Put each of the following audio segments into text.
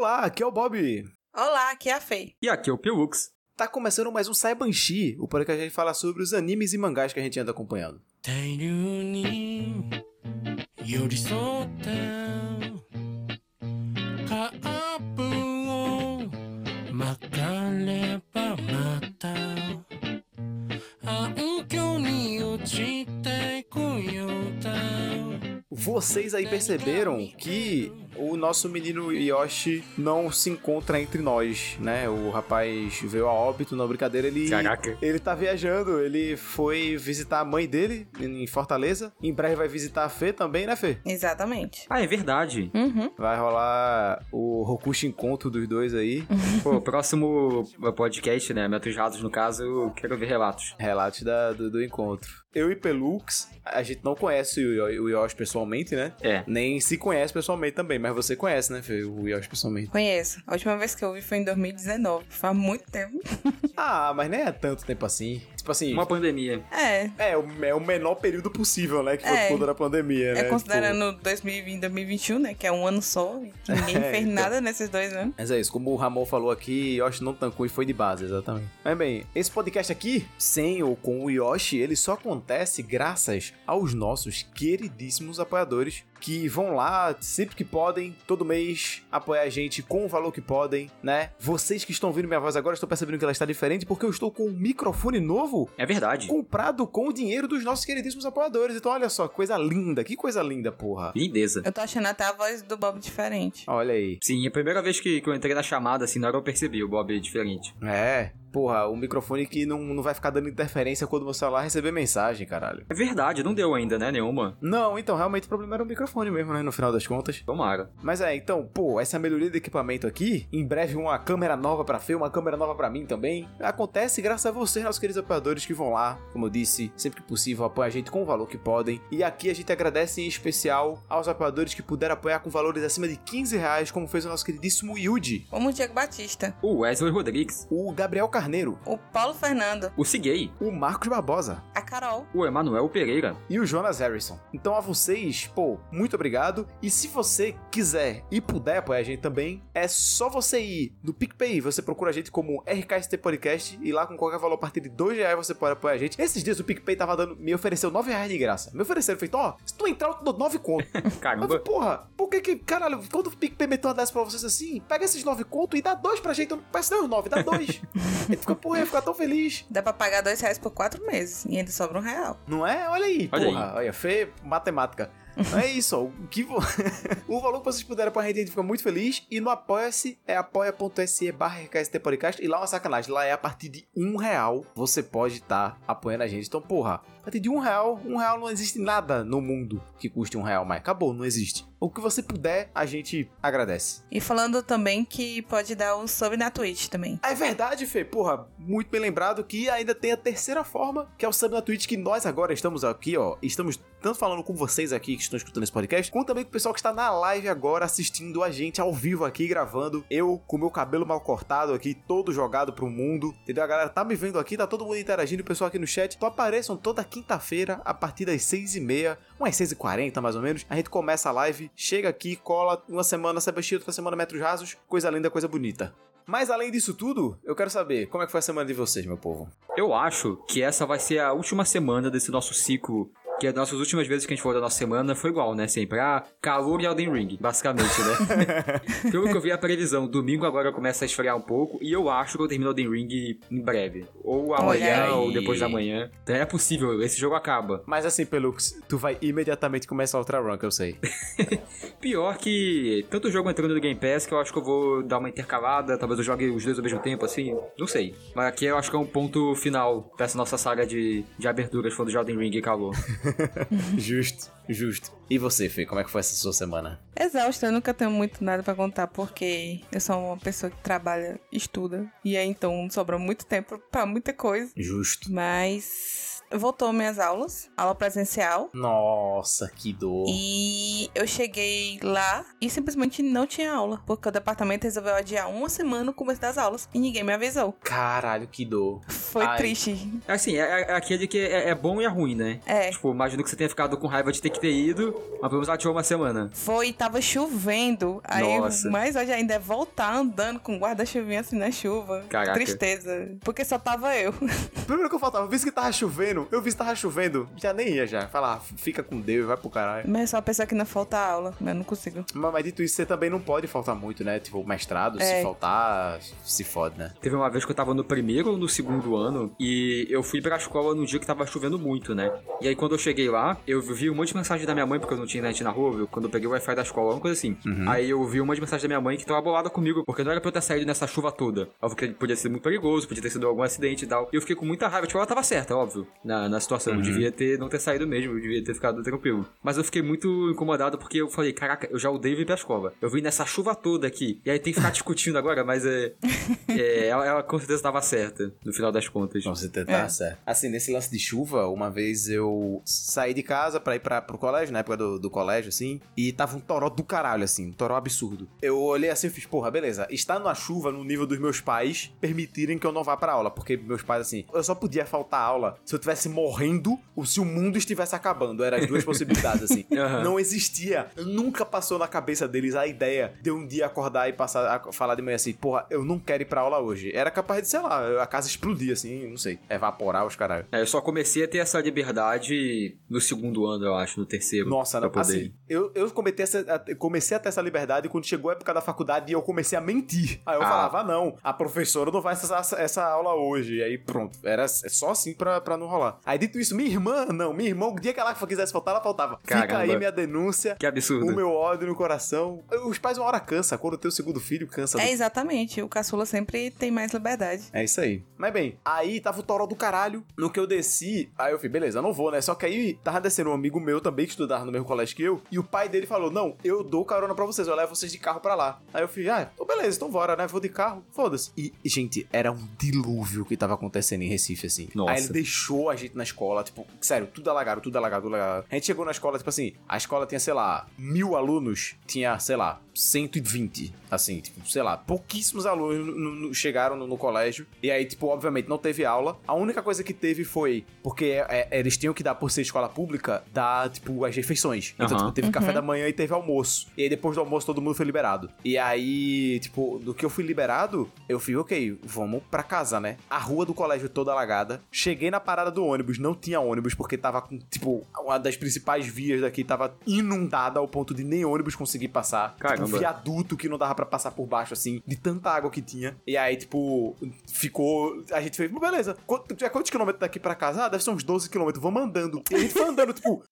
Olá, aqui é o Bob. Olá, aqui é a Fei. E aqui é o Piux. Tá começando mais um Saibanshi, o para que a gente fala sobre os animes e mangás que a gente anda acompanhando. Vocês aí perceberam que o nosso menino Yoshi não se encontra entre nós, né? O rapaz veio a óbito na brincadeira, ele Caraca. ele tá viajando, ele foi visitar a mãe dele em Fortaleza. Em breve vai visitar a Fê também, né, Fê? Exatamente. Ah, é verdade. Uhum. Vai rolar o Rokushi encontro dos dois aí. Pô, próximo podcast, né? Metros rasos, no caso, eu quero ver relatos. Relatos da, do, do encontro. Eu e Pelux, a gente não conhece o, o Yoshi pessoalmente, né? É. Nem se conhece pessoalmente também, mas você conhece, né, Fê, o Yoshi pessoalmente. Conheço. A última vez que eu vi foi em 2019. Faz muito tempo. Ah, mas nem é tanto tempo assim. Tipo assim, Uma pandemia. É. é, o, é o menor período possível, né? Que foi É. por conta da pandemia, né? É Tipo, considerando 2020 2021, né? Que é um ano só. Que ninguém É, fez então. nada nesses dois anos. Mas é isso, como o Ramon falou aqui, Yoshi não tancou e foi de base, exatamente. Mas bem, esse podcast aqui, sem ou com o Yoshi, ele só acontece graças aos nossos queridíssimos apoiadores que vão lá sempre que podem, todo mês, apoiar a gente com o valor que podem, né? Vocês que estão ouvindo minha voz agora estão percebendo que ela está diferente porque eu estou com um microfone novo É verdade. comprado com o dinheiro dos nossos queridíssimos apoiadores. Então olha só, coisa linda, que coisa linda, porra. Lindeza. Eu tô achando até a voz do Bob diferente. Olha aí. Sim, a primeira vez que, que eu entrei na chamada, assim, na hora eu percebi o Bob diferente. É, porra, o microfone que não, não vai ficar dando interferência quando você lá receber mensagem, caralho. É verdade, não deu ainda, né, nenhuma. Não, então realmente o problema era o microfone mesmo, né, no final das contas. Tomara. Mas é, então, pô, essa melhoria de equipamento aqui, em breve uma câmera nova pra Fê, uma câmera nova pra mim também, acontece graças a vocês, nossos queridos apoiadores que vão lá, como eu disse, sempre que possível, apoiam a gente com o valor que podem. E aqui a gente agradece em especial aos apoiadores que puderam apoiar com valores acima de 15 reais, como fez o nosso queridíssimo Yuji, Como o Diego Batista. O Wesley Rodrigues. o Gabriel Carneiro, O Paulo Fernando. O Ciguei. o Marcos Barbosa, A Carol. O Emanuel Pereira. e o Jonas Harrison. Então a vocês, pô, muito obrigado. E se você quiser e puder apoiar a gente também, é só você ir no PicPay, você procura a gente como RKST Podcast e lá com qualquer valor a partir de dois reais você pode apoiar a gente. Esses dias o PicPay tava dando, me ofereceu nove reais de graça. Me ofereceram, feito, ó, se tu entrar eu te dou nove conto. Eu falei, Caramba. porra, por que que, caralho, quando o PicPay meteu uma dessa pra vocês assim, pega esses nove conto e dá dois pra gente, eu não peço nem os nove, dá dois. Ele fica, porra, ia ficar tão feliz. Dá pra pagar dois reais por quatro meses. E ainda sobra um real. Não é? Olha aí, Olha porra. Olha, Fê, matemática. é isso, ó. O, que vo- o valor que vocês puderem pra gente, a gente fica muito feliz. E no Apoia-se é apoia.se barra RKST Podcast. E lá é uma sacanagem. Lá é a partir de um real você pode estar apoiando a gente. Então, porra, a partir de um real, um real não existe nada no mundo que custe um real mais. Acabou, não existe. O que você puder, a gente agradece. E falando também que pode dar um sub na Twitch também. É verdade, Fê. Porra, muito bem lembrado que ainda tem a terceira forma, que é o sub na Twitch, que nós agora estamos aqui, ó. Estamos tanto falando com vocês aqui que estão escutando esse podcast, como também com o pessoal que está na live agora assistindo a gente ao vivo aqui, gravando. Eu com meu cabelo mal cortado aqui, todo jogado pro mundo. Entendeu? A galera tá me vendo aqui, tá todo mundo interagindo, o pessoal aqui no chat. Então apareçam toda quinta-feira, a partir das 6h30, umas 6h40 mais ou menos. A gente começa a live, chega aqui, cola, uma semana Sebastião, outra semana Metros Rasos, coisa linda, coisa bonita. Mas além disso tudo, eu quero saber como é que foi a semana de vocês, meu povo. Eu acho que essa vai ser a última semana desse nosso ciclo. Que as nossas últimas vezes que a gente falou da nossa semana foi igual, né? Sempre. Ah, calor e Elden Ring, basicamente, né? Pelo que eu vi a previsão, domingo agora começa a esfriar um pouco. E eu acho que eu termino Elden Ring em breve. Ou amanhã, ou depois da manhã. Então é possível, esse jogo acaba. Mas assim, Pelux, tu vai imediatamente começar outra run, que eu sei. Pior que tanto jogo entrando no Game Pass que eu acho que eu vou dar uma intercalada, talvez eu jogue os dois ao mesmo tempo, assim, não sei. Mas aqui eu acho que é um ponto final dessa nossa saga de, de aberturas falando de Elden Ring e calor. justo, justo. E você, Fê, como é que foi essa sua semana? Exausta, eu nunca tenho muito nada pra contar, porque eu sou uma pessoa que trabalha, estuda, e aí então sobra muito tempo pra muita coisa. Justo. Mas voltou minhas aulas, aula presencial. Nossa, que dor. E eu cheguei lá e simplesmente não tinha aula, porque o departamento resolveu adiar uma semana o começo das aulas e ninguém me avisou. Caralho, que dor. Foi Ai. triste. Assim, é, é aquele que é, é bom e é ruim, né? É. Tipo, imagino que você tenha ficado com raiva de ter que ter ido, mas pelo menos ela tirou uma semana. Foi, tava chovendo. Aí, Nossa. mais hoje ainda é voltar andando com guarda-chuvinha assim na chuva. Caraca. Tristeza. Porque só tava eu. Primeiro que eu faltava, eu vi que tava chovendo, eu vi que tava chovendo, já nem ia já. Falar, fica com Deus, vai pro caralho. Mas é só pessoa que não falta aula. Mas eu não consigo. Mas, mas dito isso, você também não pode faltar muito, né? Tipo, mestrado, se É. faltar, se fode, né? Teve uma vez que eu tava no primeiro ou no segundo ano e eu fui pra escola num dia que tava chovendo muito, né? E aí quando eu cheguei lá, eu vi um monte de mensagem da minha mãe, porque eu não tinha internet na rua, eu- quando eu peguei o Wi-Fi da escola, uma coisa assim. Aí eu vi um monte de mensagem da minha mãe que tava bolada comigo, porque não era pra eu ter saído nessa chuva toda. Óbvio que podia ser muito perigoso, podia ter sido algum acidente e tal. E eu fiquei com muita raiva, tipo, ela tava certa, óbvio, na, na situação. Eu devia ter, não ter saído mesmo, eu devia ter ficado tranquilo. Mas eu fiquei muito incomodado porque eu falei, caraca, eu já odeio vir pra escola. Eu vim nessa chuva toda aqui. E aí tem que ficar discutindo agora, mas é. é ela, ela com certeza tava certa, no final das contas. Não, você tá É. certo. Assim, nesse lance de chuva, uma vez eu saí de casa pra ir pra, pro colégio, na época do, do colégio, assim, e tava um toró do caralho, assim, um toró absurdo. Eu olhei assim e fiz, porra, beleza, está na chuva no nível dos meus pais permitirem que eu não vá pra aula, porque meus pais, assim, eu só podia faltar aula se eu tivesse morrendo ou se o mundo estivesse acabando. Eram as duas possibilidades, assim. Aham. Não existia, nunca passou na cabeça deles a ideia de um dia acordar e passar a falar de manhã assim, porra, eu não quero ir pra aula hoje. Era capaz de, sei lá, a casa explodir, assim, não sei, evaporar os caralho. É, eu só comecei a ter essa liberdade no segundo ano, eu acho, no terceiro. Nossa, não, poder. assim, eu, eu comecei, essa, a- comecei a ter essa liberdade quando chegou a época da faculdade e eu comecei a mentir. Aí eu Ah. falava, ah, não, a professora não vai essa, essa, essa aula hoje. E aí pronto, era só assim pra, pra não rolar. Aí dito isso, minha irmã, não, minha irmã, o dia que ela quisesse faltar, ela faltava. Fica Caramba. aí minha denúncia, Que absurdo. o meu ódio no coração. Os pais uma hora cansa, quando tem o segundo filho, cansa. do É exatamente. O caçula sempre tem mais liberdade. É isso aí. Mas bem, aí tava o toró do caralho. No que eu desci, aí eu falei, beleza, eu não vou, né? Só que aí tava descendo um amigo meu também que estudava no mesmo colégio que eu. E o pai dele falou: Não, eu dou carona pra vocês, eu levo vocês de carro pra lá. Aí eu falei, ah, então beleza, então bora, né? Vou de carro, foda-se. E, gente, era um dilúvio que tava acontecendo em Recife, assim. Nossa. Aí ele deixou a gente na escola, tipo, sério, tudo alagado, tudo alagado, tudo alagado. A gente chegou na escola, tipo assim, a escola tinha, sei lá, mil alunos, tinha, sei lá, 120, assim, tipo, sei lá, pouquíssimos alunos no- no- chegaram no, no colégio. E aí, tipo, obviamente não teve aula. A única coisa que teve foi, porque é, é, eles tinham que dar, por ser escola pública, dar, tipo, as refeições. Então, Aham. tipo, teve café da manhã e teve almoço. E aí, depois do almoço, todo mundo foi liberado. E aí, tipo, do que eu fui liberado, eu fui, ok, vamos pra casa, né? A rua do colégio toda alagada. Cheguei na parada do ônibus, não tinha ônibus, porque tava com, tipo, uma das principais vias daqui tava inundada ao ponto de nem ônibus conseguir passar. Caramba. Tipo, viaduto que não dava pra passar por baixo, assim, de tanta água que tinha. E aí, tipo, ficou. A gente fez, beleza, já quantos quilômetros daqui pra casa? Ah, deve ser uns 12 quilômetros, vamos andando. E a gente foi andando, tipo.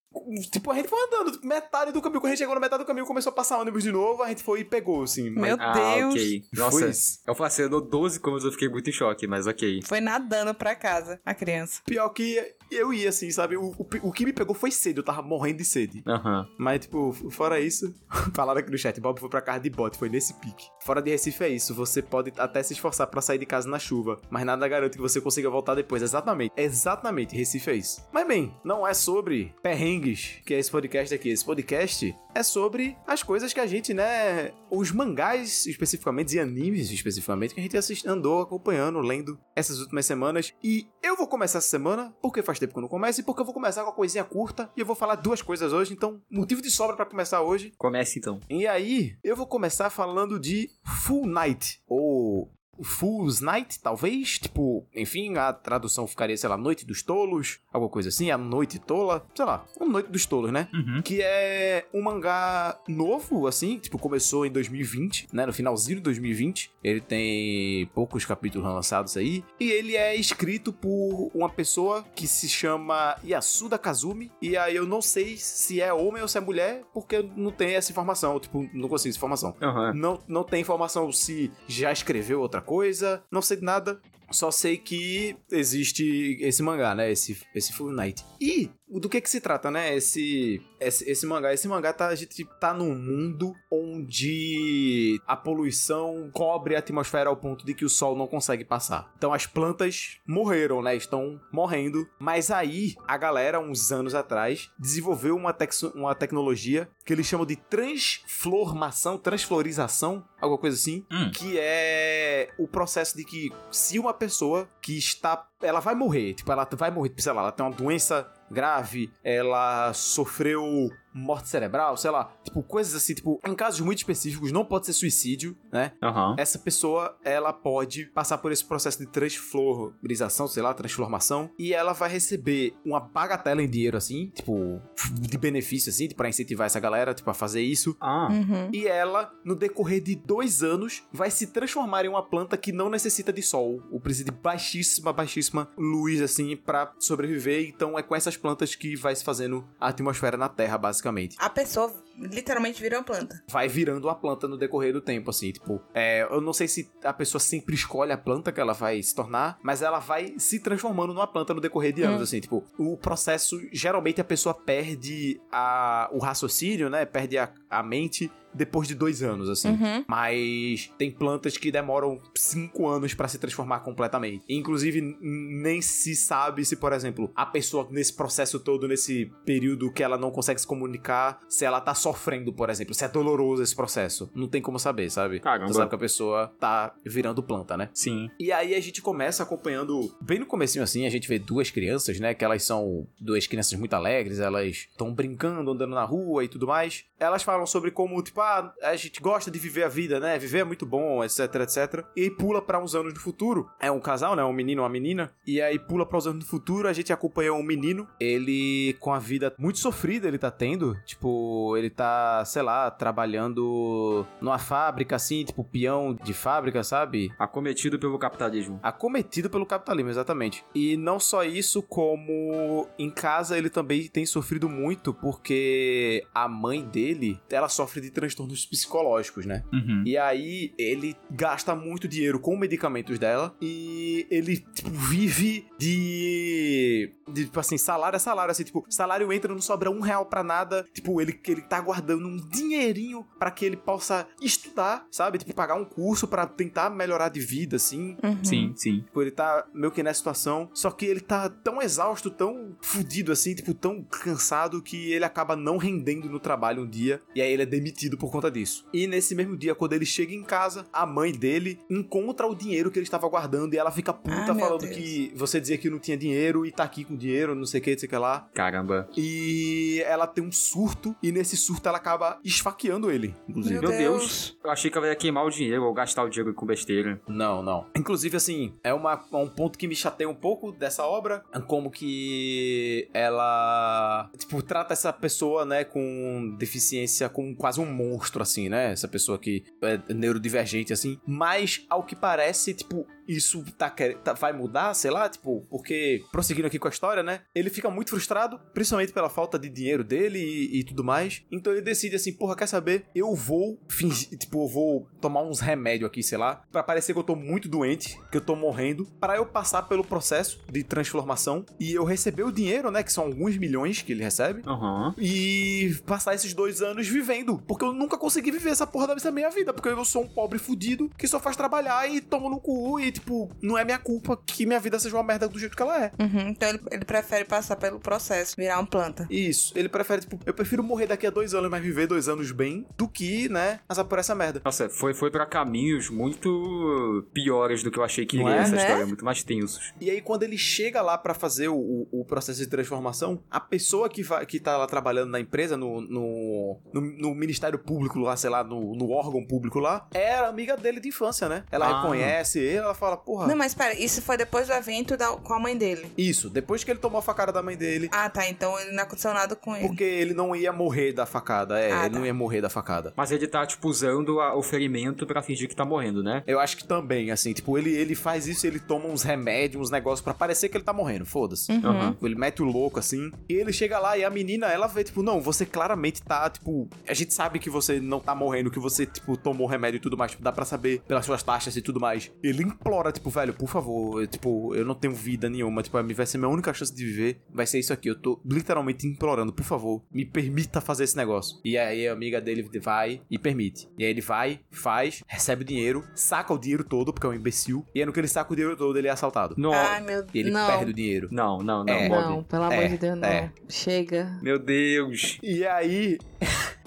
Tipo, a gente foi andando, metade do caminho. Quando a gente chegou na metade do caminho, começou a passar ônibus de novo, a gente foi e pegou, assim. Meu Ah, Deus. ok. Foi Nossa, isso. eu falei assim, eu dou 12 como eu fiquei muito em choque, mas ok. Foi nadando pra casa, a criança. Pior que eu ia, assim, sabe? O, o, o que me pegou foi sede, eu tava morrendo de sede. Aham. Mas, tipo, fora isso, falaram aqui no chat, Bob foi pra casa de bote, foi nesse pique. Fora de Recife é isso, você pode até se esforçar pra sair de casa na chuva, mas nada garante que você consiga voltar depois. Exatamente, exatamente, Recife é isso. Mas bem, não é sobre perrengues que é esse podcast aqui. Esse podcast é sobre as coisas que a gente, né, os mangás especificamente e animes especificamente que a gente assist, andou acompanhando, lendo essas últimas semanas. E eu vou começar essa semana, porque faz tempo que eu não começo, e porque eu vou começar com uma coisinha curta, e eu vou falar duas coisas hoje, então, motivo de sobra pra começar hoje. Comece então. E aí, eu vou começar falando de Full Night, ou Fool's Night, talvez, tipo, enfim, a tradução ficaria, sei lá, Noite dos Tolos, alguma coisa assim, a Noite Tola, sei lá, a Noite dos Tolos, né? Uhum. Que é um mangá novo, assim, tipo, começou em 2020, né? No finalzinho de 2020. Ele tem poucos capítulos lançados aí. E ele é escrito por uma pessoa que se chama Yasuda Kazumi. E aí eu não sei se é homem ou se é mulher, porque não tem essa informação. Tipo, não consigo essa informação. Aham. Não, não tem informação se já escreveu outra coisa, não sei de nada. Só sei que existe esse mangá, né? Esse, esse Full Night. E do que que se trata, né? Esse, esse, esse mangá. Esse mangá tá, a gente tá num mundo onde a poluição cobre a atmosfera ao ponto de que o sol não consegue passar. Então as plantas morreram, né? Estão morrendo. Mas aí a galera, uns anos atrás, desenvolveu uma, texo- uma tecnologia que eles chamam de transformação, transflorização, alguma coisa assim Hum. que é o processo de que se uma pessoa que está ela vai morrer. Tipo, ela vai morrer, sei lá, ela tem uma doença grave, ela sofreu morte cerebral, sei lá, tipo, coisas assim, tipo, em casos muito específicos, não pode ser suicídio, né? Aham. Essa pessoa, ela pode passar por esse processo de transflorização, sei lá, transformação, e ela vai receber uma bagatela em dinheiro, assim, tipo, de benefício, assim, pra incentivar essa galera, tipo, a fazer isso. Ah. Uhum. E ela, no decorrer de dois anos, vai se transformar em uma planta que não necessita de sol. Ou precisa de baixíssima, baixíssima luz, assim, pra sobreviver. Então é com essas plantas que vai se fazendo a atmosfera na Terra, basicamente. A pessoa literalmente vira uma planta. Vai virando uma planta no decorrer do tempo, assim, tipo, é, eu não sei se a pessoa sempre escolhe a planta que ela vai se tornar, mas ela vai se transformando numa planta no decorrer de anos, Hum. assim, tipo, o processo, geralmente a pessoa perde a, o raciocínio, né, perde a, a mente depois de dois anos, assim. Uhum. Mas tem plantas que demoram cinco anos pra se transformar completamente. Inclusive, nem se sabe se, por exemplo, a pessoa nesse processo todo, nesse período que ela não consegue se comunicar, se ela tá sofrendo, por exemplo, se é doloroso esse processo. Não tem como saber, sabe? Caramba. Tu sabe que a pessoa tá virando planta, né? Sim. E aí a gente começa acompanhando, bem no comecinho assim, a gente vê duas crianças, né? Que elas são duas crianças muito alegres, elas estão brincando, andando na rua e tudo mais. Elas falam sobre como, tipo, ah, a gente gosta de viver a vida, né? Viver é muito bom, etc, etc. E aí pula pra uns anos no futuro. É um casal, né? Um menino e uma menina. E aí pula pra uns anos no futuro, a gente acompanha um menino. Ele, com a vida muito sofrida, ele tá tendo. Tipo, ele tá, sei lá, trabalhando numa fábrica, assim, tipo, peão de fábrica, sabe? Acometido pelo capitalismo. Acometido pelo capitalismo, exatamente. E não só isso, como em casa ele também tem sofrido muito porque a mãe dele, ela sofre de transtornos psicológicos, né? Uhum. E aí ele gasta muito dinheiro com medicamentos dela e ele tipo, vive de, de tipo assim salário a salário assim tipo salário entra não sobra um real pra nada tipo ele ele tá guardando um dinheirinho pra que ele possa estudar sabe tipo pagar um curso pra tentar melhorar de vida assim Uhum. Sim, sim. Tipo, ele tá meio que nessa situação, só que ele tá tão exausto, tão fudido assim, tipo, tão cansado que ele acaba não rendendo no trabalho um dia, e aí ele é demitido por conta disso. E nesse mesmo dia, quando ele chega em casa, a mãe dele encontra o dinheiro que ele estava guardando e ela fica puta Ah, falando Deus. que você dizia que não tinha dinheiro e tá aqui com dinheiro, não sei o que, não sei o que lá. Caramba. E ela tem um surto, e nesse surto ela acaba esfaqueando ele, inclusive. Meu. Deus. Eu achei que ela ia queimar o dinheiro ou gastar o dinheiro com besteira. Não, não. Inclusive, assim, é uma, um ponto que me chateia um pouco dessa obra. Como que ela, tipo, trata essa pessoa, né, com deficiência como quase um monstro, assim, né? Essa pessoa que é neurodivergente, assim. Mas, ao que parece, tipo, isso tá, tá- vai mudar, sei lá, tipo, porque, prosseguindo aqui com a história, né? Ele fica muito frustrado, principalmente pela falta de dinheiro dele e, e tudo mais. Então ele decide assim, porra, quer saber? Eu vou fingir, tipo, eu vou tomar uns remédios aqui, sei lá, pra parecer que eu tô muito doente, que eu tô morrendo, para eu passar pelo processo de transformação e eu receber o dinheiro, né? Que são alguns milhões que ele recebe. Aham. E passar esses dois anos vivendo. Porque eu nunca consegui viver essa porra dessa minha vida. Porque eu sou um pobre fudido que só faz trabalhar e toma no cu. E, tipo, não é minha culpa que minha vida seja uma merda do jeito que ela é. Uhum. Então ele, ele prefere passar pelo processo, virar uma planta. Isso. Ele prefere, tipo, eu prefiro morrer daqui a dois anos, mas viver dois anos bem, do que, né, passar por essa merda. Nossa, foi, foi pra caminhos muito piores do que eu achei que iria é, essa né? história, muito mais tensos. E aí, quando ele chega lá pra fazer o, o- o processo de transformação, a pessoa que, vai, que tá lá trabalhando na empresa, no, no, no, no Ministério Público lá, sei lá, no, no órgão público lá, era amiga dele de infância, né? Ela Ah. reconhece ele, ela fala, porra. Não, mas pera, isso foi depois do evento da- com a mãe dele. Isso, depois que ele tomou a facada da mãe dele. Ah, tá. Então ele não aconteceu nada com ele. Porque ele não ia morrer da facada, é, Ah, ele tá. não ia morrer da facada. Mas ele tá, tipo, usando a- o ferimento pra fingir que tá morrendo, né? Eu acho que também, assim, tipo, ele, ele faz isso, ele toma uns remédios, uns negócios pra parecer que ele tá morrendo, foda-se. Uhum. Ele mete o louco assim. E ele chega lá e a menina, ela vê, tipo, não, você claramente tá, tipo. A gente sabe que você não tá morrendo, que você, tipo, tomou remédio e tudo mais. Tipo, dá pra saber pelas suas taxas e tudo mais. Ele implora, tipo, velho, por favor, eu, tipo, eu não tenho vida nenhuma. Tipo, vai ser minha única chance de viver. Vai ser isso aqui. Eu tô literalmente implorando, por favor, me permita fazer esse negócio. E aí a amiga dele vai e permite. E aí ele vai, faz, recebe o dinheiro, saca o dinheiro todo, porque é um imbecil. E aí no que ele saca o dinheiro todo, ele é assaltado. No... Ai, meu E ele não. perde o dinheiro. Não, não, não, É. Não, pelo amor É, de Deus, não. é. Chega. Meu Deus. E aí,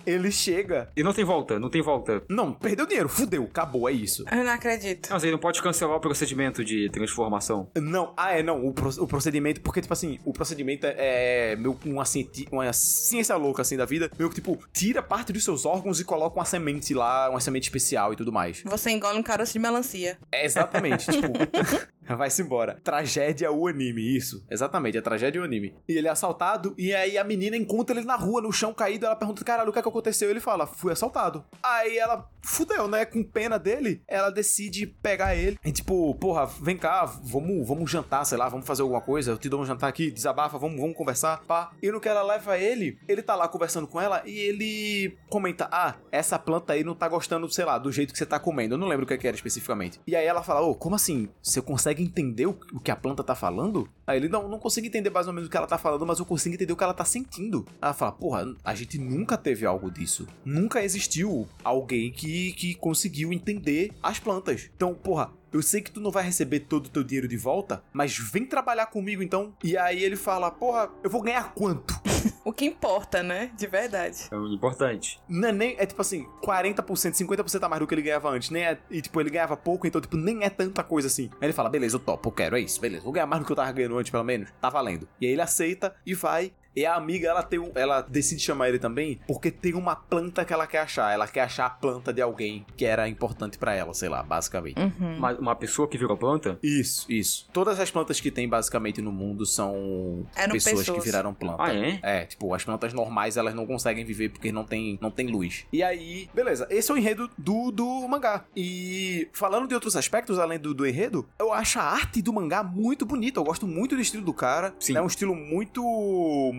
ele chega. E não tem volta, não tem volta. Não, perdeu dinheiro, fudeu, acabou, é isso. Eu não acredito. Não, você não pode cancelar o procedimento de transformação. Não, ah, é, não, o, pro- o procedimento, porque, tipo assim, o procedimento é, é meio que uma, cienti- uma ciência louca, assim, da vida, meio que, tipo, tira parte dos seus órgãos e coloca uma semente lá, uma semente especial e tudo mais. Você engole um caroço de melancia. É exatamente, tipo. Vai-se embora. Tragédia o anime, isso. Exatamente, é tragédia o anime. E ele é assaltado, e aí a menina encontra ele na rua, no chão caído, ela pergunta, caralho, o que é que aconteceu? Ele fala, fui assaltado. Aí ela, fudeu, né? Com pena dele, ela decide pegar ele. E tipo, porra, vem cá, vamos, vamos jantar, sei lá, vamos fazer alguma coisa. Eu te dou um jantar aqui, desabafa, vamos, vamos conversar, pá. E no que ela leva ele, ele tá lá conversando com ela e ele comenta, ah, essa planta aí não tá gostando, sei lá, do jeito que você tá comendo. Eu não lembro o que que era especificamente. E aí ela fala, ô, como assim? Você consegue entender o que a planta tá falando? Aí ele, não, não consigo entender mais ou menos o que ela tá falando, mas eu consigo entender o que ela tá sentindo. Ela fala, porra, a gente nunca teve algo disso. Nunca existiu alguém que, que conseguiu entender as plantas. Então, porra, eu sei que tu não vai receber todo o teu dinheiro de volta, mas vem trabalhar comigo então. E aí ele fala, porra, eu vou ganhar quanto? O que importa, né? De verdade. É importante. Não é nem, é tipo assim, 40%, 50% a mais do que ele ganhava antes, nem é, e tipo, ele ganhava pouco, então tipo, nem é tanta coisa assim. Aí ele fala, beleza, eu topo, eu quero, é isso, beleza, vou ganhar mais do que eu tava ganhando antes, pelo menos, tá valendo. E aí ele aceita e vai, e a amiga, ela tem um, ela decide chamar ele também, porque tem uma planta que ela quer achar, ela quer achar a planta de alguém que era importante pra ela, sei lá, basicamente. Uhum. Uma, uma pessoa que virou planta? Isso, isso. Todas as plantas que tem basicamente no mundo são pessoas, pessoas. que viraram planta. Ah, é? É, tipo, as plantas normais elas não conseguem viver porque não tem, não tem luz. E aí, beleza, esse é o enredo do, do mangá. E falando de outros aspectos além do, do enredo, eu acho a arte do mangá muito bonita. Eu gosto muito do estilo do cara. Sim. É um estilo muito,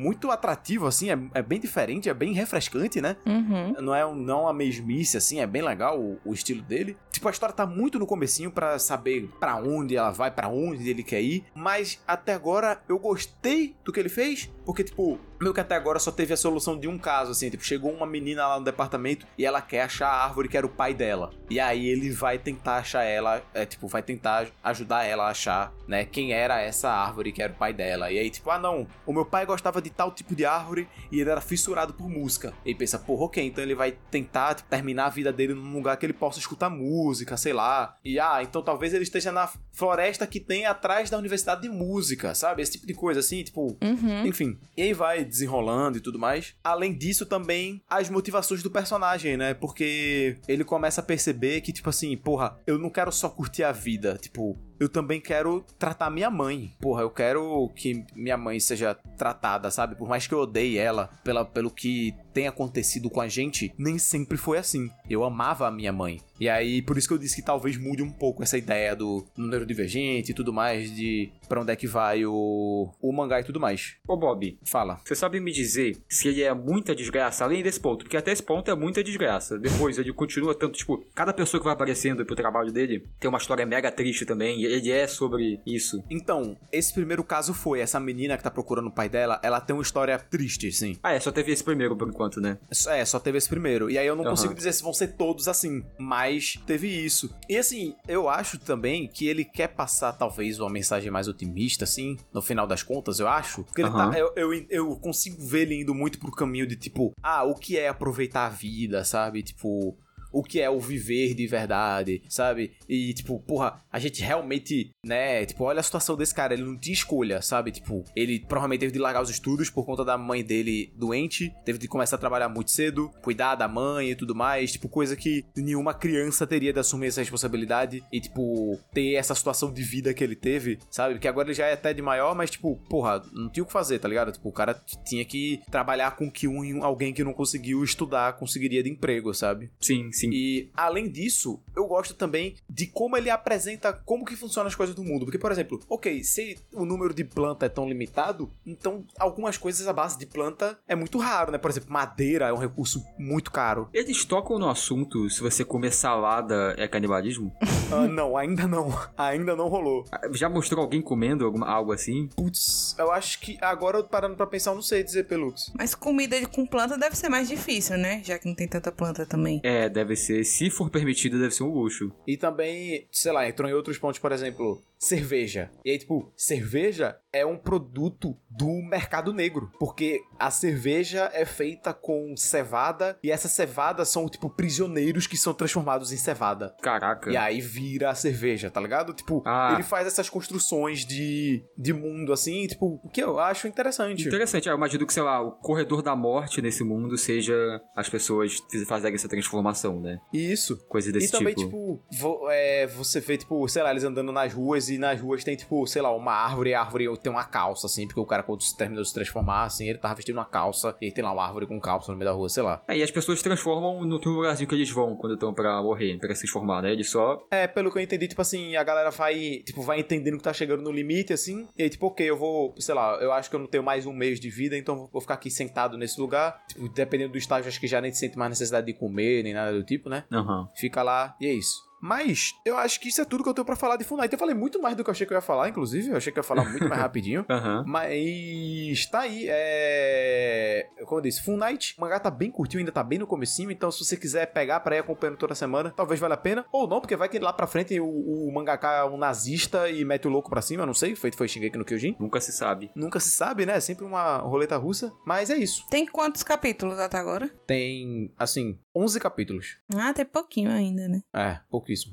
muito atrativo, assim, é, é bem diferente, é bem refrescante, né? Uhum. Não é um, não uma mesmice, assim, é bem legal o, o estilo dele. Tipo, a história tá muito no comecinho pra saber pra onde ela vai, pra onde ele quer ir. Mas até agora eu gostei do que ele fez, porque, tipo, meio que até agora só teve a solução de um caso, assim. Tipo, chegou uma menina lá no departamento e ela quer achar a árvore que era o pai dela. E aí ele vai tentar achar ela, é, tipo, vai tentar ajudar ela a achar, né, quem era essa árvore que era o pai dela. E aí, tipo, ah, não, o meu pai gostava de tal tipo de árvore e ele era fissurado por música. E pensa, porra, ok, então ele vai tentar tipo, terminar a vida dele num lugar que ele possa escutar música, sei lá. E ah, então talvez ele esteja na floresta que tem atrás da universidade de música, sabe? Esse tipo de coisa assim, tipo, Uhum. enfim, e aí vai desenrolando e tudo mais. Além disso, também as motivações do personagem, né? Porque ele começa a perceber que, tipo assim, porra, eu não quero só curtir a vida. Tipo, eu também quero tratar minha mãe. Porra, eu quero que minha mãe seja tratada, sabe? Por mais que eu odeie ela pela, pelo que tem acontecido com a gente, nem sempre foi assim. Eu amava a minha mãe. E aí, por isso que eu disse que talvez mude um pouco essa ideia do número divergente e tudo mais, de pra onde é que vai o, o mangá e tudo mais. Ô, Bob, Fala. você sabe me dizer se ele é muita desgraça além desse ponto? Porque até esse ponto é muita desgraça. Depois ele continua tanto, tipo, cada pessoa que vai aparecendo pro trabalho dele tem uma história mega triste também. Ele é sobre isso. Então, esse primeiro caso foi essa menina que tá procurando o pai dela, ela tem uma história triste, sim. Ah, é, só teve esse primeiro por enquanto, né? É, só teve esse primeiro. E aí eu não Aham. consigo dizer se vão ser todos assim, mas teve isso. E assim, eu acho também que ele quer passar talvez uma mensagem mais otimista, assim, no final das contas, eu acho. Porque ele Aham. tá. Eu, eu, eu consigo ver ele indo muito pro caminho de tipo, ah, o que é aproveitar a vida, sabe? Tipo. O que é o viver de verdade, sabe? E, tipo, porra, a gente realmente, né? Tipo, olha a situação desse cara, ele não tinha escolha, sabe? Tipo, ele provavelmente teve de largar os estudos por conta da mãe dele doente, teve de começar a trabalhar muito cedo, cuidar da mãe e tudo mais, tipo, coisa que nenhuma criança teria de assumir essa responsabilidade e, tipo, ter essa situação de vida que ele teve, sabe? Porque agora ele já é até de maior, mas, tipo, porra, não tinha o que fazer, tá ligado? Tipo, o cara tinha que trabalhar com que um, alguém que não conseguiu estudar conseguiria de emprego, sabe? Sim, sim. E além disso, eu gosto também de como ele apresenta como que funcionam as coisas do mundo. Porque, por exemplo, ok, se o número de planta é tão limitado, então algumas coisas à base de planta é muito raro, né? Por exemplo, madeira é um recurso muito caro. Eles tocam no assunto se você comer salada é canibalismo? Ah, não, ainda não. Ainda não rolou. Já mostrou alguém comendo alguma, algo assim? Putz, eu acho que agora eu parando pra pensar, eu não sei dizer, Pelux. Mas comida de- com planta deve ser mais difícil, né? Já que não tem tanta planta também. É, deve ser. Se for permitido, deve ser um luxo. E também, sei lá, entrou em outros pontos, por exemplo, cerveja. E aí, tipo, cerveja é um produto do mercado negro, porque a cerveja é feita com cevada e essas cevadas são tipo prisioneiros que são transformados em cevada. Caraca. E aí vira a cerveja, tá ligado? Tipo, Ah. ele faz essas construções de, de mundo assim, tipo, o que eu acho interessante. Interessante, eu imagino que, sei lá, o corredor da morte nesse mundo seja as pessoas fazerem essa transformação, né? Isso. Coisa desse e também, tipo. tipo, vo- é, você vê, tipo, sei lá, eles andando nas ruas e nas ruas tem, tipo, sei lá, uma árvore a árvore tem uma calça, assim, porque o cara, quando se terminou de se transformar, assim, ele tava vestindo uma calça e tem lá uma árvore com calça no meio da rua, sei lá. É, e as pessoas transformam no lugarzinho que eles vão quando estão pra morrer, pra se transformar, né? Eles só. É, pelo que eu entendi, tipo assim, a galera vai, tipo, vai entendendo que tá chegando no limite, assim, e aí, tipo, ok, eu vou, sei lá, eu acho que eu não tenho mais um mês de vida, então vou ficar aqui sentado nesse lugar. Tipo, dependendo do estágio, acho que já nem sente mais necessidade de comer, nem nada do tipo, né? Aham. Fica lá e é isso. Mas eu acho que isso é tudo que eu tenho pra falar de Funite. Eu falei muito mais do que eu achei que eu ia falar, inclusive. Eu achei que eu ia falar muito mais rapidinho. Aham. Mas tá aí, é. Como eu disse, Full Night, o mangá tá bem curtinho, ainda tá bem no comecinho, então se você quiser pegar pra ir acompanhando toda semana, talvez valha a pena. Ou não, porque vai que lá pra frente o, o mangaka é um nazista e mete o louco pra cima, eu não sei, feito foi Shingeki no Kyojin. Nunca se sabe. Nunca se sabe, né? É sempre uma roleta russa. Mas é isso. Tem quantos capítulos até agora? Tem, assim, 11 capítulos. Ah, tem pouquinho ainda, né? É, his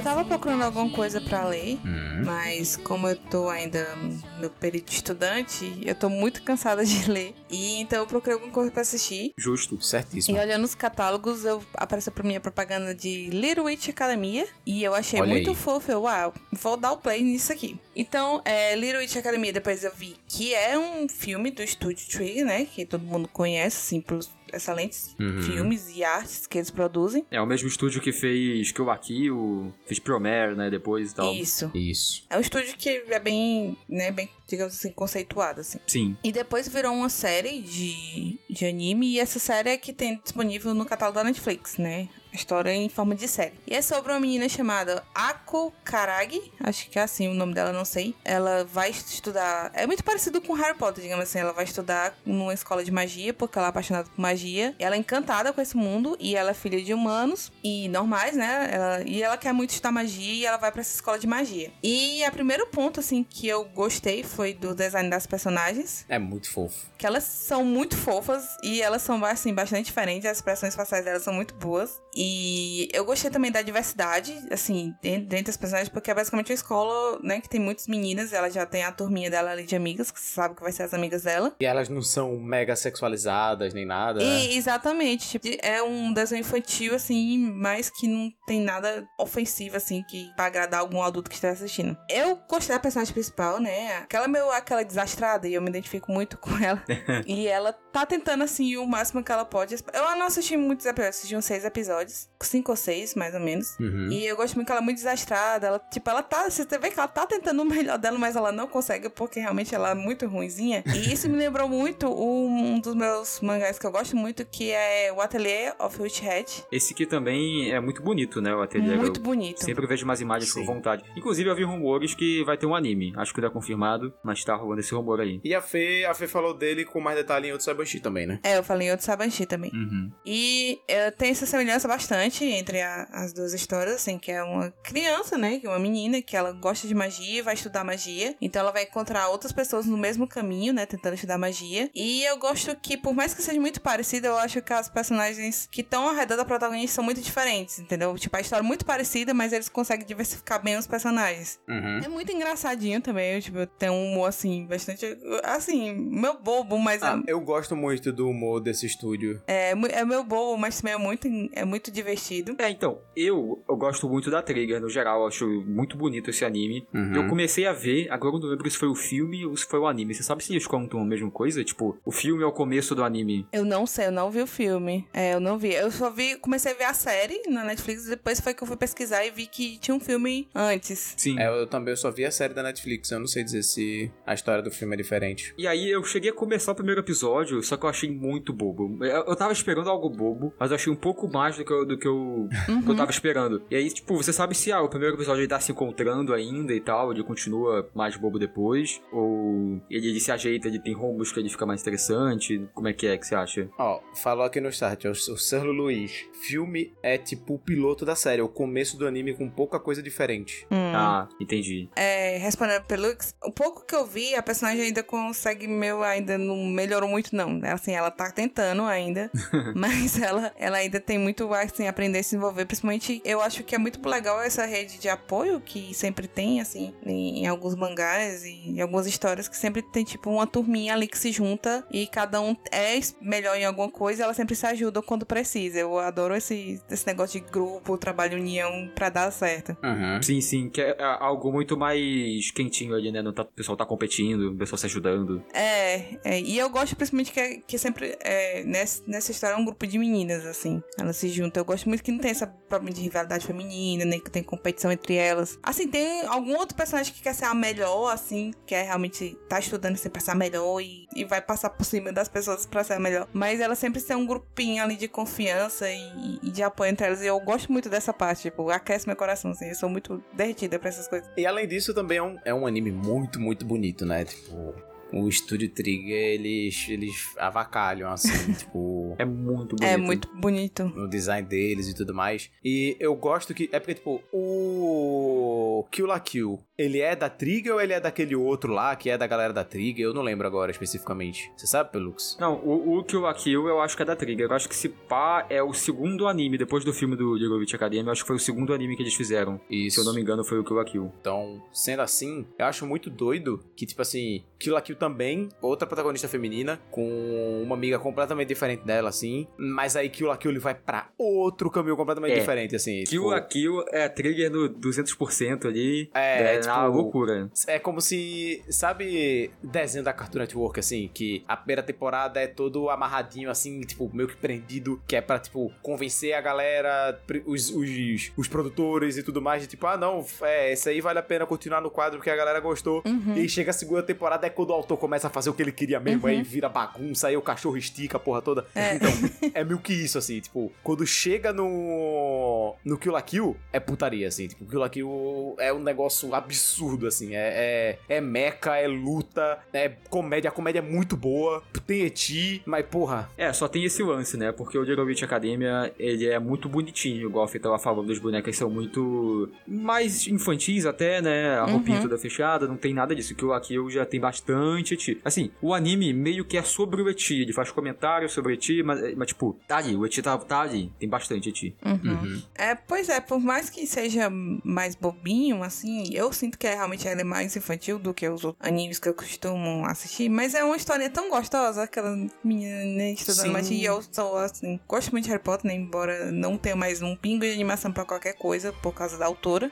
Eu tava procurando alguma coisa pra ler, Hum. mas como eu tô ainda no período de estudante, eu tô muito cansada de ler. E então eu procurei alguma coisa pra assistir. Justo. E Certíssimo. olhando os catálogos, eu apareceu pra mim a propaganda de Little Witch Academia. E eu achei Olha muito aí. fofo. Eu, uau, vou dar o play nisso aqui. Então, é, Little Witch Academia, depois eu vi que é um filme do Studio Trigger, né? Que todo mundo conhece, assim, pelos excelentes Uhum. filmes e artes que eles produzem. É o mesmo estúdio que fez Kill la Kill, fez Promare, né? Depois e tal. Isso. Isso. É um estúdio que é bem, né, bem, digamos assim, conceituado, assim. Sim. E depois virou uma série de, de anime, e essa série é que tem disponível no catálogo da Netflix, né? A história em forma de série. E é sobre uma menina chamada Ako Karagi, acho que é assim o nome dela, não sei. Ela vai estudar. É muito parecido com Harry Potter, digamos assim. Ela vai estudar numa escola de magia, porque ela é apaixonada por magia. Ela é encantada com esse mundo e ela é filha de humanos e normais, né? Ela- e ela quer muito estudar magia e ela vai pra essa escola de magia. E o primeiro ponto, assim, que eu gostei foi do design das personagens É muito fofo. que elas são muito fofas e elas são assim bastante diferentes, as expressões faciais delas são muito boas. E eu gostei também da diversidade, assim, dentro, das personagens, porque é basicamente uma escola, né, que tem muitas meninas, ela já tem a turminha dela ali de amigas, que você sabe que vai ser as amigas dela. E elas não são mega sexualizadas nem nada. né? E, exatamente, tipo, é um desenho infantil, assim, mas que não tem nada ofensivo, assim, que pra agradar algum adulto que esteja assistindo. Eu gostei da personagem principal, né? Aquela meu, aquela desastrada, e eu me identifico muito com ela. e ela tá tentando, assim, o máximo que ela pode. Eu não assisti muitos episódios, assisti uns seis episódios, because cinco ou seis, mais ou menos. Uhum. E eu gosto muito que ela é muito desastrada. Ela, tipo, ela tá. Você vê que ela tá tentando o melhor dela, mas ela não consegue, porque realmente ela é muito ruinzinha. E isso me lembrou muito um, um dos meus mangás que eu gosto muito, que é o Atelier of Witchhead. Esse aqui também é muito bonito, né? O ateliê. Muito Eu bonito. Sempre vejo umas imagens Sim. com vontade. Inclusive, eu vi rumores que vai ter um anime. Acho que não é confirmado, mas tá rolando esse rumor aí. E a Fê, a Fê falou dele com mais detalhe em outro Sabanshi também, né? É, eu falei em outro Sabanshi também. Uhum. E tem essa semelhança bastante entre a- as duas histórias, assim, que é uma criança, né? Que é uma menina que ela gosta de magia e vai estudar magia. Então ela vai encontrar outras pessoas no mesmo caminho, né? Tentando estudar magia. E eu gosto que, por mais que seja muito parecida, eu acho que as personagens que estão ao redor da protagonista são muito diferentes, entendeu? Tipo, a história é muito parecida, mas eles conseguem diversificar bem os personagens. Uhum. É muito engraçadinho também, tipo, tem um humor, assim, bastante... Assim, meu bobo, mas... Ah, eu gosto muito do humor desse estúdio. É, é meu bobo, mas também é muito, é muito divertido. É, então, eu, eu gosto muito da Trigger, no geral, eu acho muito bonito esse anime. Uhum. Eu comecei a ver, agora eu não lembro se foi o filme ou se foi o anime. Você sabe se eles contam a mesma coisa? Tipo, o filme é o começo do anime. Eu não sei, eu não vi o filme. É, eu não vi. Eu só vi, comecei a ver a série na Netflix, depois foi que eu fui pesquisar e vi que tinha um filme antes. Sim. É, eu também só vi a série da Netflix, eu não sei dizer se a história do filme é diferente. E aí eu cheguei a começar o primeiro episódio, só que eu achei muito bobo. Eu, eu tava esperando algo bobo, mas eu achei um pouco mais do que eu, do que eu, que eu tava esperando. E aí, tipo, você sabe se ah, o primeiro episódio ele tá se encontrando ainda e tal, ele continua mais bobo depois, ou ele, ele se ajeita, ele tem rumos que ele fica mais interessante. Como é que é que você acha? Ó, falou aqui no start, ó, o Sirlo Luiz. Filme é tipo o piloto da série, é o começo do anime com pouca coisa diferente. Hum. Ah, entendi. É, respondendo pro Lux, o pouco que eu vi, a personagem ainda consegue, meu, ainda não melhorou muito, não. Assim, ela tá tentando ainda, mas ela, ela ainda tem muito, assim, aprender a se desenvolver. Principalmente, eu acho que é muito legal essa rede de apoio que sempre tem, assim, em, em alguns mangás e em algumas histórias, que sempre tem, tipo, uma turminha ali que se junta e cada um é melhor em alguma coisa, ela sempre se ajuda quando precisa. Eu adoro esse, esse negócio de grupo, trabalho união pra dar certo. Uhum. Sim, sim, que é é algo muito mais quentinho ali, né? Não tá- o pessoal tá competindo, o pessoal se ajudando. É, é, e eu gosto principalmente que, é- que sempre é, nessa, nessa história é um grupo de meninas, assim. Elas se juntam. Eu gosto muito que não tem essa problema de rivalidade feminina, nem que tem competição entre elas. Assim, tem algum outro personagem que quer ser a melhor, assim, quer realmente tá estudando assim pra ser a melhor e, e vai passar por cima das pessoas pra ser a melhor. Mas ela sempre tem um grupinho ali de confiança e, e de apoio entre elas. E eu gosto muito dessa parte, tipo, aquece meu coração, assim. Eu sou muito derretida pra essas coisas. E além disso, também é um, é um anime muito, muito bonito, né? Tipo, o Estúdio Trigger, eles, eles avacalham, assim, tipo, É muito bonito. É muito bonito. no design deles e tudo mais. E eu gosto que. É porque, tipo, o Kill la Kill, ele é da Trigger ou ele é daquele outro lá, que é da galera da Trigger? Eu não lembro agora especificamente. Você sabe, Pelux? Não, o, o Kill la Kill eu acho que é da Trigger. Eu acho que se pá é o segundo anime, depois do filme do Witch Academy, eu acho que foi o segundo anime que eles fizeram. Isso. Se eu não me engano, foi o Kill la Kill. Então, sendo assim, eu acho muito doido que, tipo assim, Kill la Kill também, outra protagonista feminina, com uma amiga completamente diferente dela, assim, mas aí Kill la Kill ele vai pra outro caminho completamente É. diferente, assim. Kill tipo, la Kill é a Trigger no 200% ali. É, é tipo, uma loucura. É como se, sabe, desenho da Cartoon Network, assim, que a primeira temporada é todo amarradinho, assim, tipo, meio que prendido, que é pra, tipo, convencer a galera, os, os, os produtores e tudo mais, de tipo, ah, não, é, esse aí vale a pena continuar no quadro porque a galera gostou. Uhum. E aí chega a segunda temporada, é quando o autor começa a fazer o que ele queria mesmo, aí vira bagunça, aí o cachorro estica a porra toda. Então, é meio que isso, assim, tipo, quando chega no. no Kill la Kill, é putaria, assim, tipo, Kill la Kill é um negócio absurdo, assim, é, é, é mecha, é luta, é comédia, a comédia é muito boa, tem eti, mas porra, É, só tem esse lance, né? Porque o Little Witch Academia, ele é muito bonitinho, igual a Fê tava falando, as bonecas são muito mais infantis até, né? A roupinha Uhum. toda fechada, não tem nada disso. Que o Akio já tem bastante eti. Assim, o anime meio que é sobre o eti, ele faz comentários sobre o eti, mas, mas tipo, tá ali, o eti tá, tá ali, tem bastante eti. Uhum. É, pois é, por mais que seja mais bobinho, assim, eu sinto que é, realmente ela é mais infantil do que os outros animes que eu costumo assistir, mas é uma história tão gostosa, aquela menina né, estudando Sim. magia, e eu sou, assim, gosto muito de Harry Potter, né, embora não tenha mais um pingo de animação pra qualquer coisa, por causa da autora,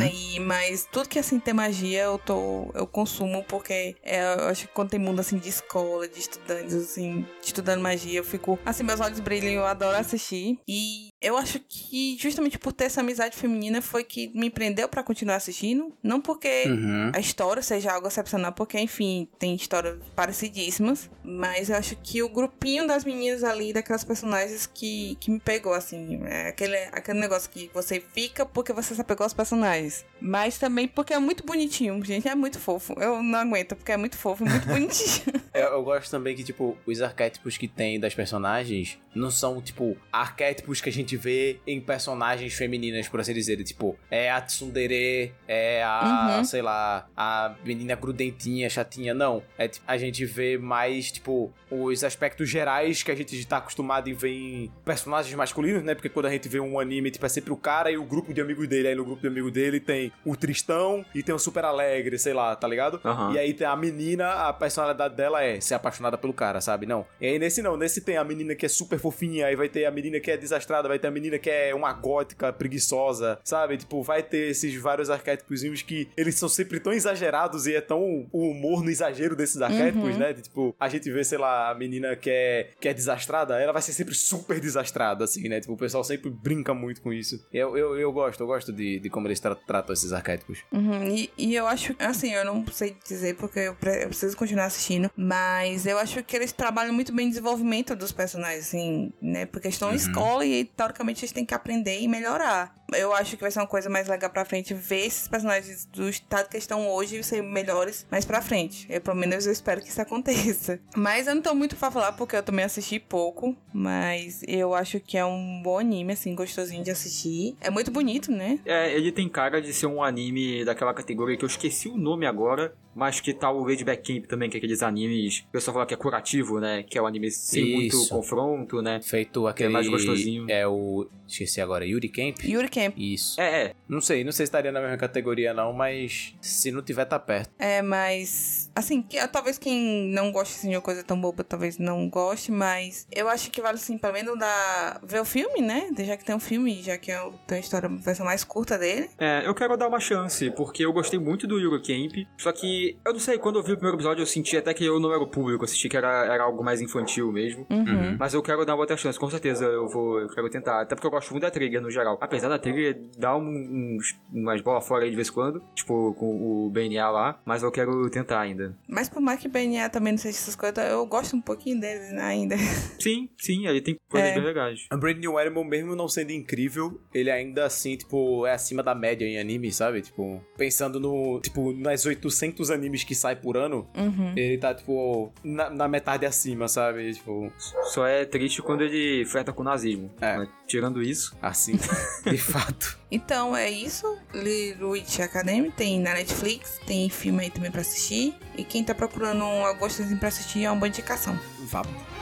Aí, mas tudo que assim tem magia eu tô eu consumo porque é, eu acho que quando tem mundo assim de escola, de estudantes assim, estudando magia, eu fico assim meus olhos brilham, eu adoro assistir. E eu acho que justamente por ter essa amizade feminina foi que me prendeu pra continuar assistindo, não porque Uhum. a história seja algo excepcional, porque, enfim, tem histórias parecidíssimas. Mas eu acho que o grupinho das meninas ali, daquelas personagens que, que me pegou, assim. É aquele, aquele negócio que você fica porque você se apegou aos personagens. Mas também porque é muito bonitinho, gente. É muito fofo. Eu não aguento, porque é muito fofo e muito bonitinho. Eu, eu gosto também que, tipo, os arquétipos que tem das personagens não são, tipo, arquétipos que a gente vê em personagens femininas, por assim dizer. Tipo, é a tsundere, é a, Uhum. sei lá, a menina grudentinha, chatinha. Não. É, tipo, a gente vê mais, tipo, os aspectos gerais que a gente tá acostumado em ver em personagens masculinos, né? Porque quando a gente vê um anime, tipo, é sempre o cara e o grupo de amigos dele. Aí no grupo de amigos dele tem o Tristão e tem o Super Alegre, sei lá, tá ligado? Aham. E aí tem a menina, a personalidade dela é ser apaixonada pelo cara, sabe? Não. E aí nesse não, nesse tem a menina que é super fofinha, aí vai ter a menina que é desastrada, vai ter a menina que é uma gótica, preguiçosa, sabe? Tipo, vai ter esses vários arquétipos que eles são sempre tão exagerados e é tão o humor no exagero desses arquétipos, Uhum. né? Tipo, a gente vê, sei lá, a menina que é, que é desastrada, ela vai ser sempre super desastrada, assim, né? Tipo, o pessoal sempre brinca muito com isso. Eu, eu, eu gosto, eu gosto de, de como eles tra- tratam esses arquétipos. Uhum, E, e eu acho, assim, eu não sei dizer porque eu, eu preciso continuar assistindo, mas eu acho que eles trabalham muito bem o desenvolvimento dos personagens, assim. Assim, né? Porque estão Uhum. em escola e teoricamente eles têm que aprender e melhorar. Eu acho que vai ser uma coisa mais legal pra frente ver esses personagens do estado que estão hoje ser melhores mais pra frente. Eu, pelo menos eu espero que isso aconteça. Mas eu não tô muito pra falar porque eu também assisti pouco. Mas eu acho que é um bom anime, assim, gostosinho de assistir. É muito bonito, né? É, ele tem cara de ser um anime daquela categoria que eu esqueci o nome agora, mas que tá o Back Camp também, que é aqueles animes, o pessoal fala que é curativo, né? Que é um anime sem muito Isso. confronto, né? Feito aquele. mais gostosinho. É o. Esqueci agora, Yuri Camp? Yuri Camp. Isso. É, é. Não sei, não sei se estaria na mesma categoria, não, mas se não tiver, tá perto. É, mas. Assim, que, talvez quem não goste assim, de uma coisa tão boba, talvez não goste, mas eu acho que vale, assim, pelo menos dar, ver o filme, né? Já que tem um filme, já que é, tem a história, a versão mais curta dele. É, eu quero dar uma chance, porque eu gostei muito do Eurocamp, só que, eu não sei, quando eu vi o primeiro episódio eu senti até que eu não era o público, eu senti que era, era algo mais infantil mesmo. Uhum. Mas eu quero dar uma outra chance, com certeza eu vou, eu quero tentar. Até porque eu gosto muito da Trigger no geral. Apesar da Trigger dar um- uns, umas bolas fora aí de vez em quando, tipo com o BNA lá, mas eu quero tentar ainda. Mas por mais que BNA também não seja essas coisas, eu gosto um pouquinho dele né, ainda. Sim, sim, aí tem coisas É. bem legais. A Brand New Animal, mesmo não sendo incrível, ele ainda assim, tipo, é acima da média em anime, sabe? Tipo, pensando no, tipo, nas 800 animes que sai por ano, Uhum. ele tá, tipo, na, na metade acima, sabe? Tipo, Só é triste quando ele flerta com o nazismo. É. Mas, tirando isso, assim, de fato. Então é isso. Little Witch Academy tem na Netflix, tem filme aí também pra assistir. E quem tá procurando um gostosinho pra assistir é uma boa indicação. Vamos.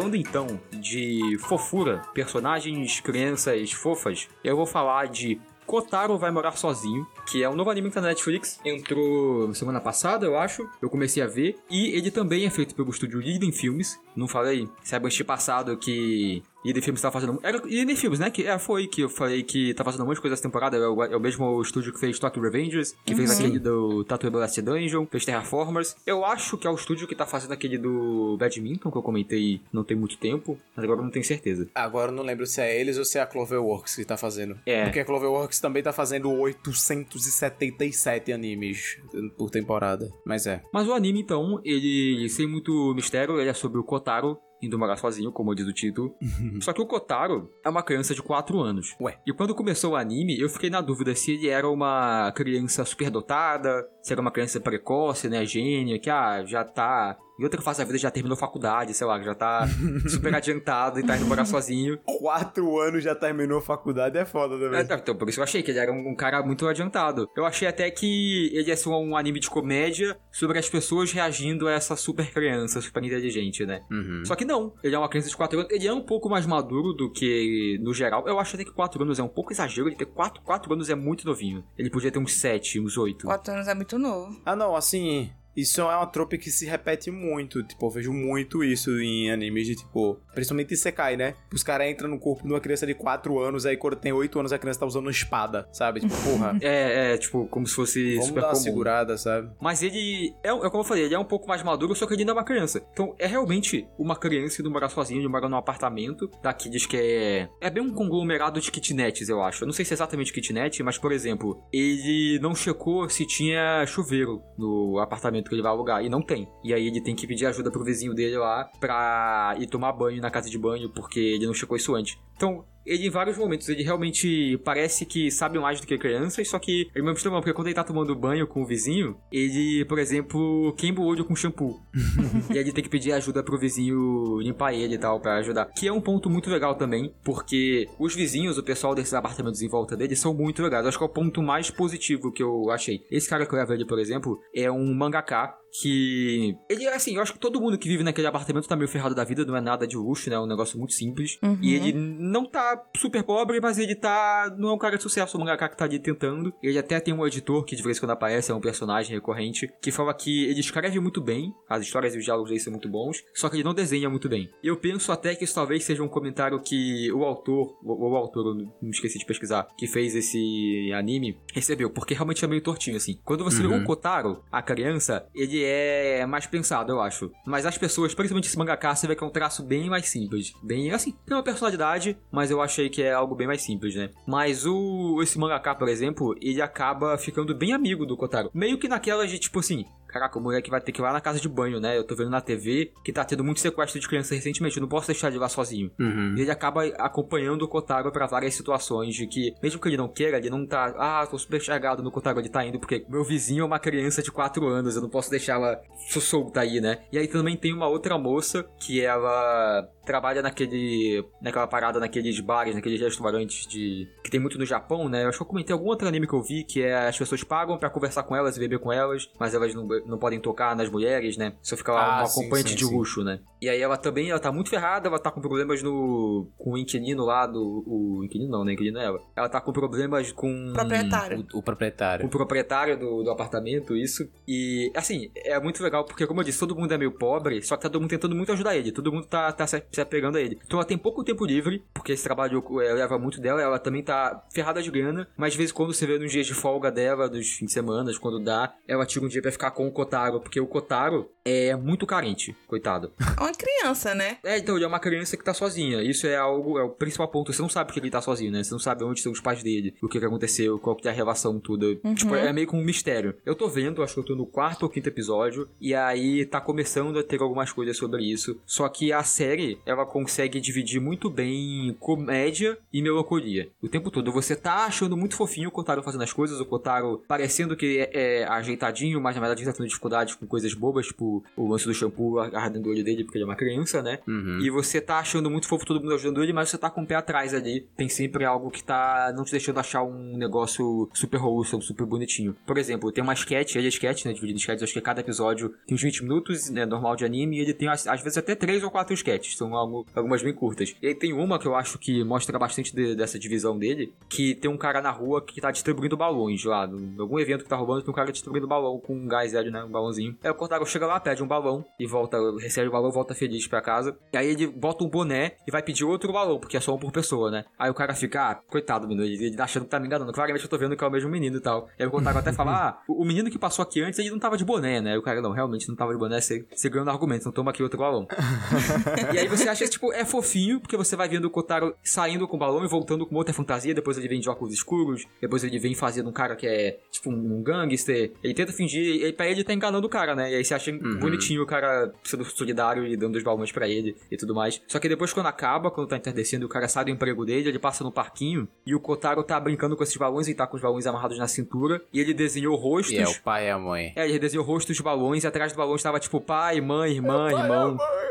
Falando então de fofura, personagens, crianças fofas, eu vou falar de Kotaro vai morar sozinho, que é um novo anime que tá na Netflix. Entrou semana passada, eu acho. Eu comecei a ver. E ele também é feito pelo estúdio Liden Filmes. Não falei? Saiba este passado que Liden Filmes tá fazendo. Era Liden Filmes, né? Que é, foi que eu falei que tá fazendo um monte de coisa essa temporada. É o, é o mesmo estúdio que fez Tokyo Revengers, que fez aquele do Tattoo Blast Dungeon, fez Terraformers. Eu acho que é o estúdio que tá fazendo aquele do Badminton, que eu comentei não tem muito tempo, mas agora eu não tenho certeza. Agora eu não lembro se é eles ou se é a Cloverworks que tá fazendo. É. Porque a Cloverworks também tá fazendo 877 animes por temporada. Mas é. Mas o anime, então, ele, sem muito mistério, ele é sobre o Kotaro indo morar sozinho, como diz o título. Só que o Kotaro é uma criança de 4 anos. Ué. E quando começou o anime, eu fiquei na dúvida se ele era uma criança superdotada, se era uma criança precoce, né, gênia, que ah, já tá em outra fase da vida, já terminou faculdade, sei lá, já tá super adiantado e tá indo morar sozinho. Quatro anos já terminou a faculdade, é foda É, também. então, por isso eu achei que ele era um, um cara muito adiantado. Eu achei até que ele ia ser um anime de comédia sobre as pessoas reagindo a essa super criança, super inteligente, né? Uhum. Só que não, ele é uma criança de 4 anos, ele é um pouco mais maduro do que no geral. Eu acho até que 4 anos é um pouco exagero, ele ter 4, 4 anos é muito novinho. Ele podia ter uns 7, uns 8. Quatro anos é muito novo. Ah, não, assim. Isso é uma trope que se repete muito. Tipo, eu vejo muito isso em animes de tipo. Principalmente em Sekai, né? Os caras entram no corpo de uma criança de 4 anos, aí quando tem 8 anos a criança tá usando uma espada, sabe? Tipo, porra. É, é, tipo, como se fosse Vamos super dar uma comum. segurada, sabe? Mas ele, é, é como eu falei, ele é um pouco mais maduro, só que ele ainda é uma criança. Então é realmente uma criança indo morar sozinho, ele mora num apartamento daqueles que é. É bem um conglomerado de kitnets, eu acho. Eu não sei se é exatamente kitnet, mas por exemplo, ele não checou se tinha chuveiro no apartamento que ele vai alugar, e não tem. E aí ele tem que pedir ajuda pro vizinho dele lá pra ir tomar banho na casa de banho, porque ele não checou isso antes. Então, ele em vários momentos, ele realmente parece que sabe mais do que crianças, só que ele me mal, porque quando ele tá tomando banho com o vizinho, ele, por exemplo, queima o olho com shampoo. e aí ele tem que pedir ajuda pro vizinho limpar ele e tal, pra ajudar. Que é um ponto muito legal também, porque os vizinhos, o pessoal desses apartamentos em volta dele, são muito legais. Acho que é o ponto mais positivo que eu achei. Esse cara que eu leva ele, por exemplo, é um mangaká que. Ele é assim, eu acho que todo mundo que vive naquele apartamento tá meio ferrado da vida, não é nada de luxo, né? É um negócio muito simples. Uhum. E ele não tá super pobre, mas ele tá. Não é um cara de sucesso, é um mangaka que tá ali tentando. Ele até tem um editor que de vez em quando aparece, é um personagem recorrente, que fala que ele escreve muito bem, as histórias e os diálogos dele são muito bons, só que ele não desenha muito bem. E eu penso até que isso talvez seja um comentário que o autor, o, o autor, eu não esqueci de pesquisar, que fez esse anime, recebeu, porque realmente é meio tortinho, assim. Quando você vê Uhum. o Kotaro, a criança, ele é mais pensado, eu acho. Mas as pessoas, principalmente esse mangaka, você vê que é um traço bem mais simples. Bem, assim, tem uma personalidade, mas eu achei que é algo bem mais simples, né? Mas o esse mangaka, por exemplo, ele acaba ficando bem amigo do Kotaro. Meio que naquela de, tipo assim, Caraca, o moleque vai ter que ir lá na casa de banho, né? Eu tô vendo na TV que tá tendo muito sequestro de criança recentemente. Eu não posso deixar ele lá sozinho. Uhum. E ele acaba acompanhando o Kotaro pra várias situações de que, mesmo que ele não queira, ele não tá. Ah, tô super chegado no Kotaro, ele tá indo, porque meu vizinho é uma criança de 4 anos, eu não posso deixar ela solta aí, né? E aí também tem uma outra moça que ela trabalha naquele. naquela parada, naqueles bares, naqueles restaurantes de. que tem muito no Japão, né? Eu acho que eu comentei algum outro anime que eu vi que é as pessoas pagam pra conversar com elas e beber com elas, mas elas não, não podem tocar nas mulheres, né? Só fica lá Ah, um sim, acompanhante sim, de sim. luxo, né? E aí ela também, ela tá muito ferrada, ela tá com problemas no. com o inquilino lá do. O inquilino não, né? Inquilino é ela. Ela tá com problemas com. Proprietário. O, o proprietário. O proprietário do, do apartamento, isso. E, assim, é muito legal, porque, como eu disse, todo mundo é meio pobre, só que tá todo mundo tentando muito ajudar ele. Todo mundo tá, tá se, se apegando a ele. Então ela tem pouco tempo livre, porque esse trabalho é, leva muito dela. Ela também tá ferrada de grana, mas de vez em quando você vê nos dias de folga dela, dos fins de semana, quando dá, ela tira um dia pra ficar com o Kotaro, porque o Kotaro é muito carente, coitado. É uma criança, né? É, então, ele é uma criança que tá sozinha. Isso é algo, é o principal ponto. Você não sabe porque ele tá sozinho, né? Você não sabe onde estão os pais dele, o que, que aconteceu, qual que é a relação toda. Tipo, é meio que um mistério. Eu tô vendo, acho que eu tô no quarto ou quinto episódio, e aí tá começando a ter algumas coisas sobre isso. Só que a série, ela consegue dividir muito bem comédia e melancolia. O tempo todo. Você tá achando muito fofinho o Kotaro fazendo as coisas, o Kotaro parecendo que é, é ajeitadinho, mas na verdade ele tá tendo dificuldade com coisas bobas, tipo o lance do shampoo ardendo o olho dele, porque ele é uma criança, né? Uhum. E você tá achando muito fofo todo mundo ajudando ele, mas você tá com o pé atrás ali. Tem sempre algo que tá não te deixando achar um negócio super wholesome, super bonitinho. Por exemplo, tem uma sketch, ele é sketch, né? Dividido em sketches, acho que cada episódio tem uns 20 minutos, né? Normal de anime, e ele tem às às vezes até 3 ou 4 sketches. São algo, algumas bem curtas. E aí tem uma que eu acho que mostra bastante de- dessa divisão dele, que tem um cara na rua que tá distribuindo balões lá. Em algum evento que tá roubando, tem um cara distribuindo balão com um gás hélio, né? Um balãozinho. Aí o Kotaro chega lá, pede um balão e volta, recebe o balão, volta feliz pra casa. E aí ele bota um boné e vai pedir outro balão, porque é só um por pessoa, né? Aí o cara fica, ah, coitado, menino, ele, ele tá achando que tá me enganando. Claramente eu tô vendo que é o mesmo menino e tal. E aí o Kotaro até fala, ah, o, menino que passou aqui antes, ele não tava de boné, né? Aí o cara, não, realmente não tava de boné, você, você ganhou no argumento, então toma aqui outro balão. e aí você acha que, tipo, é fofinho, porque você vai vendo o Kotaro saindo com o balão e voltando com outra fantasia, depois ele vem de óculos escuros, depois ele vem fazendo um cara que é, tipo, um gangster. Ele tenta fingir, e pra ele tá enganando o cara, né? E aí você acha bonitinho o cara sendo solidário e dando os balões pra ele e tudo mais. Só que depois, quando acaba, quando tá entardecendo, o cara sai do emprego dele, ele passa no parquinho e o Kotaro tá brincando com esses balões e tá com os balões amarrados na cintura. E ele desenhou rostos. E é o pai e a mãe. É, ele desenhou rostos balões e atrás do balão estava tipo pai, mãe, irmã, irmão. eu sabia.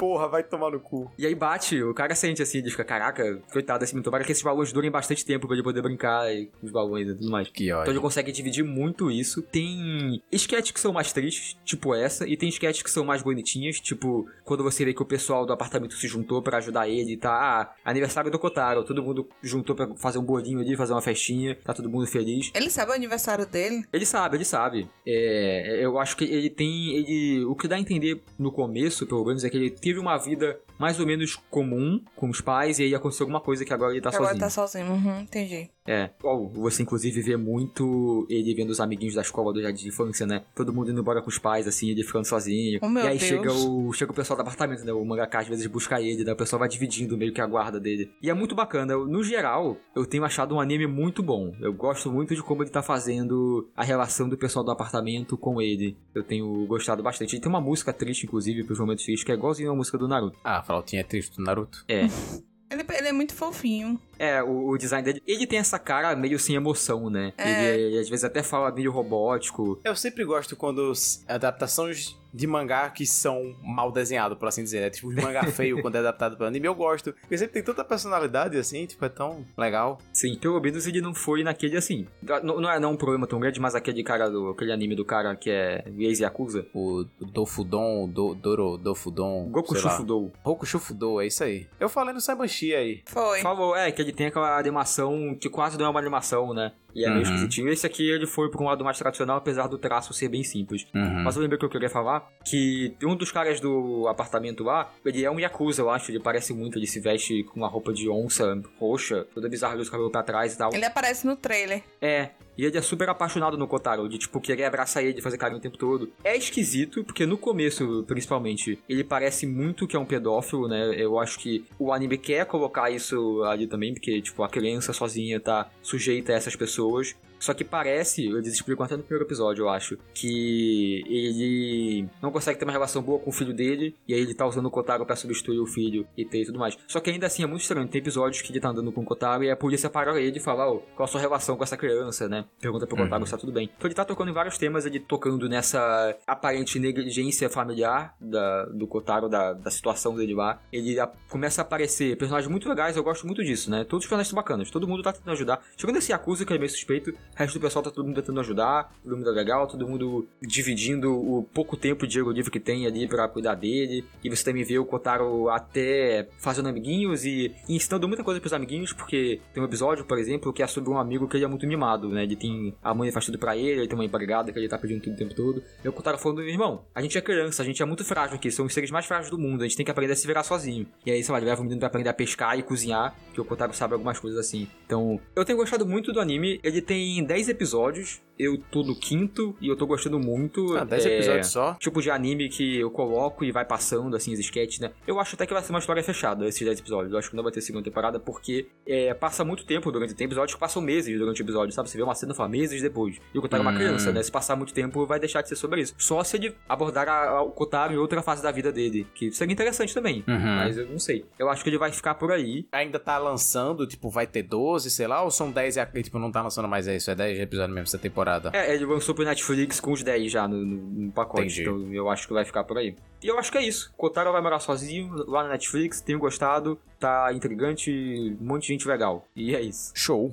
Porra, vai tomar no cu. E aí bate, o cara sente assim, ele fica, caraca, coitado desse menino, tomara que esses balões durem bastante tempo pra ele poder brincar e- com os balões e tudo mais. Que Então ele consegue dividir muito isso. Tem sketches que são mais tristes, tipo essa, e tem sketches que são mais bonitinhas, tipo quando você vê que o pessoal do apartamento se juntou pra ajudar ele, tá? Ah, aniversário do Kotaro, todo mundo juntou pra fazer um bolinho ali, fazer uma festinha, tá todo mundo feliz. Ele sabe o aniversário dele? Ele sabe, ele sabe. É, eu acho que ele tem. Ele, o que dá a entender no começo, pelo menos, é que ele teve uma vida mais ou menos comum com os pais e aí aconteceu alguma coisa que agora ele tá Agora sozinho. tá sozinho. Uhum, entendi. É. Ó, você inclusive vê muito ele vendo os amiguinhos da escola do jardim de infância, né? Todo mundo indo embora com os pais, assim, ele ficando sozinho. Oh, meu e aí Deus. chega o, chega o pessoal do apartamento, né? O mangaka às vezes busca ele, né? O pessoal vai dividindo meio que a guarda dele. E é muito bacana. No geral, eu tenho achado um anime muito bom. Eu gosto muito de como ele tá fazendo a relação do pessoal do apartamento com ele. Eu tenho gostado bastante. Ele tem uma música triste, inclusive, pros momentos tristes, que é igualzinho a música do Naruto. Ah, flautinha é triste do Naruto. É. Ele, ele é muito fofinho. É, o, o design dele. Ele tem essa cara meio sem emoção, né? É. Ele, ele às vezes até fala meio robótico. Eu sempre gosto quando as adaptações de mangá que são mal desenhados, por assim dizer, né? Tipo, de mangá feio quando é adaptado para anime, eu gosto. Porque sempre tem tanta personalidade assim, tipo, é tão legal. Sim, pelo menos ele não foi naquele assim. Não, não é não um problema tão grande, mas aquele cara do. aquele anime do cara que é Ex Yakuza. O Dofudon, do, Doro, Dofudon. Goku. Shufudou. Roku Shufudou, é isso aí. Eu falei no Saibanshi aí. Foi. Falou, é, que ele tem aquela animação que quase não é uma animação, né? E é meio Uhum. esquisitinho. Esse aqui ele foi pra um lado mais tradicional, apesar do traço ser bem simples. Uhum. Mas eu lembrei que eu queria falar que um dos caras do apartamento lá, ele é um Yakuza, eu acho. Ele parece muito, ele se veste com uma roupa de onça roxa, toda bizarra, os cabelos pra trás e tal. Ele aparece no trailer. É, e ele é super apaixonado no Kotaro, de tipo, querer abraçar ele, fazer carinho o tempo todo. É esquisito, porque no começo, principalmente, ele parece muito que é um pedófilo, né? Eu acho que o anime quer colocar isso ali também, porque, tipo, a criança sozinha tá sujeita a essas pessoas. Só que parece, eles explicam até no primeiro episódio, eu acho, que ele não consegue ter uma relação boa com o filho dele, e aí ele tá usando o Kotaro pra substituir o filho e ter e tudo mais. Só que ainda assim é muito estranho, tem episódios que ele tá andando com o Kotaro e a polícia para ele e fala, ó, qual a sua relação com essa criança, né? Pergunta pro Kotaro se tá tudo bem. Então ele tá tocando em vários temas, ele tocando nessa aparente negligência familiar da, do Kotaro, da, da situação dele lá. Ele a- começa a aparecer personagens muito legais, eu gosto muito disso, né? Todos os personagens são bacanas, todo mundo tá tentando ajudar. Chegando esse Yakuza, que é meio suspeito, o resto do pessoal tá todo mundo tentando ajudar, todo mundo é legal, todo mundo dividindo o pouco tempo de Diego livre que tem ali pra cuidar dele. E você também vê o Kotaro até fazendo amiguinhos e ensinando muita coisa pros amiguinhos, porque tem um episódio, por exemplo, que é sobre um amigo que ele é muito mimado, né? Ele tem. A mãe faz tudo pra ele, ele tem uma empregada que ele tá pedindo tudo o tempo todo. E o Kotaro falando, irmão, a gente é criança, a gente é muito frágil aqui, são os seres mais frágeis do mundo, a gente tem que aprender a se virar sozinho. E aí, sei lá, ele leva o menino pra aprender a pescar e cozinhar, que o Kotaro sabe algumas coisas assim. Então, eu tenho gostado muito do anime, ele tem 10 episódios, eu tô no quinto e eu tô gostando muito. Ah, 10 É, episódios só. Tipo de anime que eu coloco e vai passando, assim, os sketches, né? Eu acho até que vai ser uma história fechada, esses 10 episódios. Eu acho que não vai ter segunda temporada, porque é, passa muito tempo durante. Tem episódios que passam meses durante o episódio, sabe? Você vê uma cena e fala meses depois. E o Kotaro é uma Hum. criança, né? Se passar muito tempo, vai deixar de ser sobre isso. Só se ele abordar a- a- o Kotaro em outra fase da vida dele, que seria interessante também. Uhum. Mas eu não sei. Eu acho que ele vai ficar por aí. Ainda tá lançando, tipo, vai ter 12, sei lá, ou são 10 e tipo, não tá lançando mais é isso, é 10 episódios mesmo essa temporada. É, ele lançou pro Netflix com os 10 já no, no- no pacote. Entendi. Então eu acho que vai ficar por aí. E eu acho que é isso. Kotaro vai morar sozinho lá na Netflix, tenho gostado, tá intrigante, um monte de gente legal. E é isso. Show.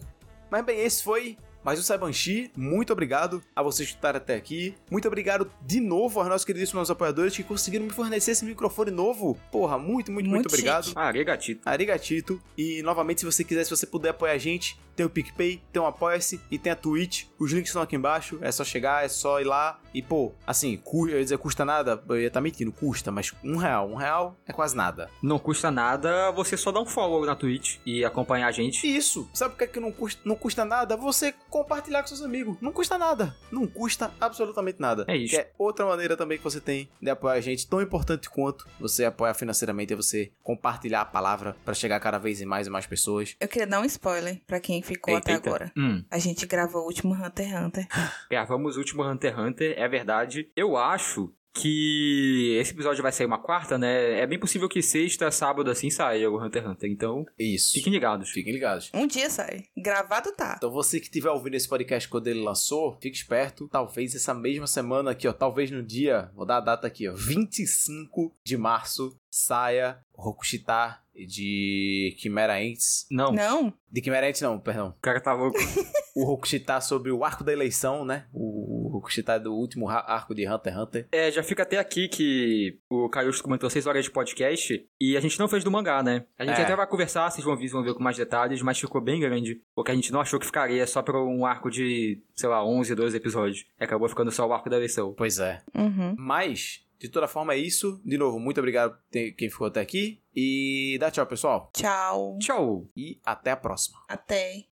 Mas bem, esse foi mais um Saibanshi. Muito obrigado a vocês que escutaram até aqui. Muito obrigado de novo aos nossos queridíssimos apoiadores que conseguiram me fornecer esse microfone novo. Porra, muito, muito, muito, Muito obrigado. chique. Regatito. Arigatito. E novamente, se você quiser, se você puder apoiar a gente, tem o PicPay, tem o Apoia-se e tem a Twitch. Os links estão aqui embaixo. É só chegar, é só ir lá. E, pô, assim, cu- eu ia dizer custa nada, eu ia estar mentindo, custa, mas um real. Um real é quase nada. Não custa nada você só dar um follow na Twitch e acompanhar a gente. Isso, sabe o que é que não custa, não custa nada? Você compartilhar com seus amigos. Não custa nada. Não custa absolutamente nada. É isso. Que é outra maneira também que você tem de apoiar a gente, tão importante quanto você apoiar financeiramente, é você compartilhar a palavra pra chegar cada vez em mais e mais pessoas. Eu queria dar um spoiler pra quem ficou Eita, até eita. agora. Hum, A gente gravou o último Hunter x Hunter. gravamos o último Hunter x Hunter, é verdade. Eu acho que esse episódio vai sair uma quarta, né? É bem possível que sexta, sábado assim saia o Hunter x Hunter. Então, Isso. fiquem ligados. Fiquem ligados. Um dia sai. Gravado tá. Então você que estiver ouvindo esse podcast quando ele lançou, fique esperto. Talvez essa mesma semana aqui, ó, talvez no dia, vou dar a data aqui, ó, 25 de março, saia Rokushita de Chimera Ents. Não, Não? De Chimera Ents não, perdão. o cara tá louco. O Rokushita sobre o arco da eleição, né? O Rokushita do último arco de Hunter x Hunter. É, já fica até aqui que o Caiusto comentou 6 horas de podcast e a gente não fez do mangá, né? A gente É. até vai conversar, vocês vão ver, vão ver com mais detalhes, mas ficou bem grande, porque a gente não achou que ficaria só para um arco de, sei lá, 11, 12 episódios. Acabou ficando só o arco da eleição. Pois é. Uhum. Mas, de toda forma, é isso. De novo, muito obrigado quem ficou até aqui. E dá tchau, pessoal. Tchau. Tchau! E até a próxima. Até.